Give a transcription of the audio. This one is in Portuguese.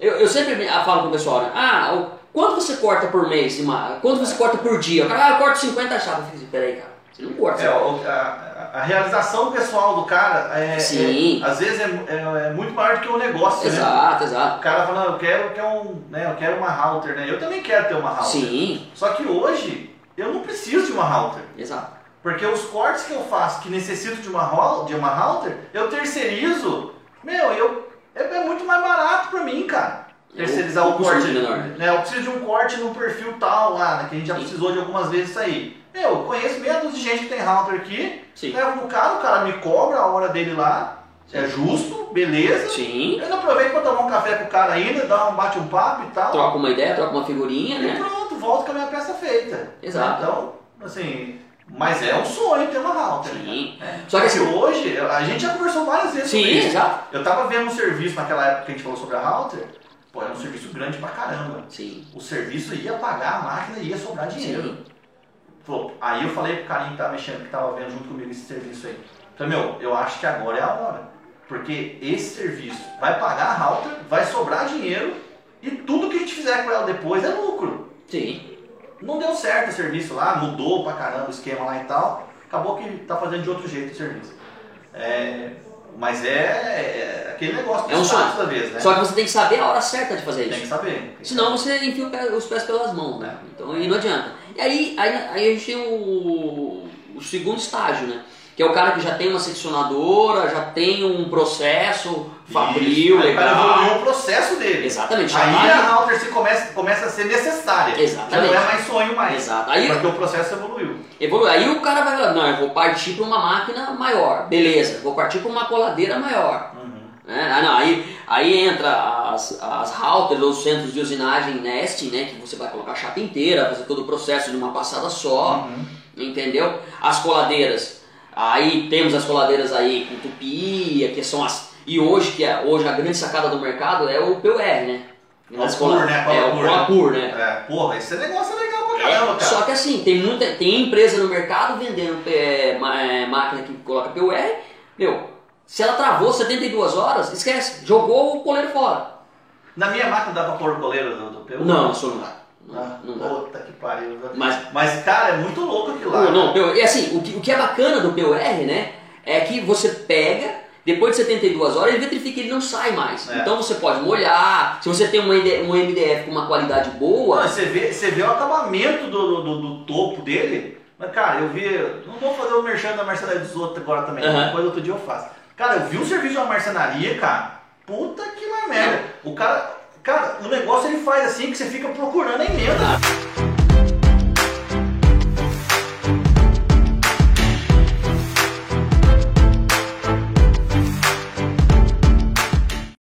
Eu, eu sempre ah, falo com o pessoal, né? Ah, quanto você corta por mês? de ma- Quanto você corta por dia? O cara, ah, eu corto 50 chapas. Eu falei, assim, peraí, cara, você não corta. É, a, a- realização pessoal do cara é, Sim. é- às vezes é, é- é muito maior do que o negócio, né? Exato, exato. O cara fala, não, eu quero, eu quero um, né, eu quero uma router, né? Eu também quero ter uma router. Sim, Só que hoje eu não preciso de uma router. exato. Porque os cortes que eu faço que necessito de uma, de uma router, eu terceirizo, meu, eu, é, é muito mais barato pra mim, cara. É, Terceirizar o- corte. é menor, né? Eu preciso de um corte no perfil tal lá, né? Que a gente já Sim. precisou de algumas vezes isso aí. Eu conheço meia dúzia de gente que tem router aqui, Sim. levo no cara, o cara me cobra a hora dele lá, é justo, beleza. Sim. Eu ainda aproveito pra tomar um café com o cara ainda, dar um bate um papo e tal. Troca uma ideia, troca uma figurinha, E né? pronto, volto com a minha peça feita. Exato. Então, assim, mas é um sonho ter uma router. Sim. né? Só que assim- hoje, a gente já conversou várias vezes sobre Sim, isso. exato. Eu tava vendo um serviço naquela época que a gente falou sobre a router, pô, era um serviço grande pra caramba. Sim. O serviço ia pagar a máquina e ia sobrar dinheiro. Sim. Aí eu falei pro carinha que tava mexendo, que tava vendo junto comigo esse serviço aí. Falei, meu, eu acho que agora é a hora. Porque esse serviço vai pagar a router, vai sobrar dinheiro e tudo que a gente fizer com ela depois é lucro. Sim. Não deu certo o serviço lá, mudou pra caramba o esquema lá e tal. Acabou que tá fazendo de outro jeito o serviço. É, mas é, é aquele negócio É um sonho. toda vez, né? Só que você tem que saber a hora certa de fazer Tem que isso. saber. tem que Senão você enfia os pés pelas mãos, né? Então aí não adianta. E aí, aí, aí a gente tem o, o segundo estágio, né? Que é o cara que já tem uma seccionadora, já tem um processo fabril, Isso. Legal. evoluiu o processo dele. Exatamente. Aí a se começa, começa a ser necessária. Exatamente. Já não é mais sonho mais. Exato. Aí, Porque o processo evoluiu. evolui. aí o cara vai falar, não, eu vou partir para uma máquina maior. Beleza, vou partir para uma coladeira maior. Ah, não, aí, aí entra as, as routers ou centros de usinagem nesting, né? Que você vai colocar a chapa inteira, fazer todo o processo de uma passada só, Uhum. entendeu? As coladeiras, aí temos as coladeiras aí com tupia, que são as... E hoje, que é, hoje a grande sacada do mercado é o PUR, né? O As PUR, né? É, o Cola Colapur, né? É, porra, esse negócio é legal pra caramba, cara. Só que assim, tem muita tem empresa no mercado vendendo é, é, máquina que coloca PUR, meu, se ela travou 72 horas, esquece, jogou o coleiro fora. Na minha máquina dá pra pôr o coleiro do, do PU? Não, isso não dá. Não, não dá. Puta que pariu. Mas- Mas, cara, é muito louco aquilo lá. Não, não, PUR, e assim, o que, o que é bacana do PUR, né, é que você pega, depois de 72 horas, ele vitrifica, ele não sai mais. É. Então você pode molhar, se você tem uma um MDF com uma qualidade boa, Não, você, vê, você vê o acabamento do, do, do topo dele. Mas, cara, eu vi. Não vou fazer o merchan da marcenaria dos outros agora também. Aham. Depois outro dia eu faço. Cara, eu vi um serviço de uma marcenaria, cara. Puta que lá merda. O cara. Cara, o negócio ele faz assim que você fica procurando a emenda.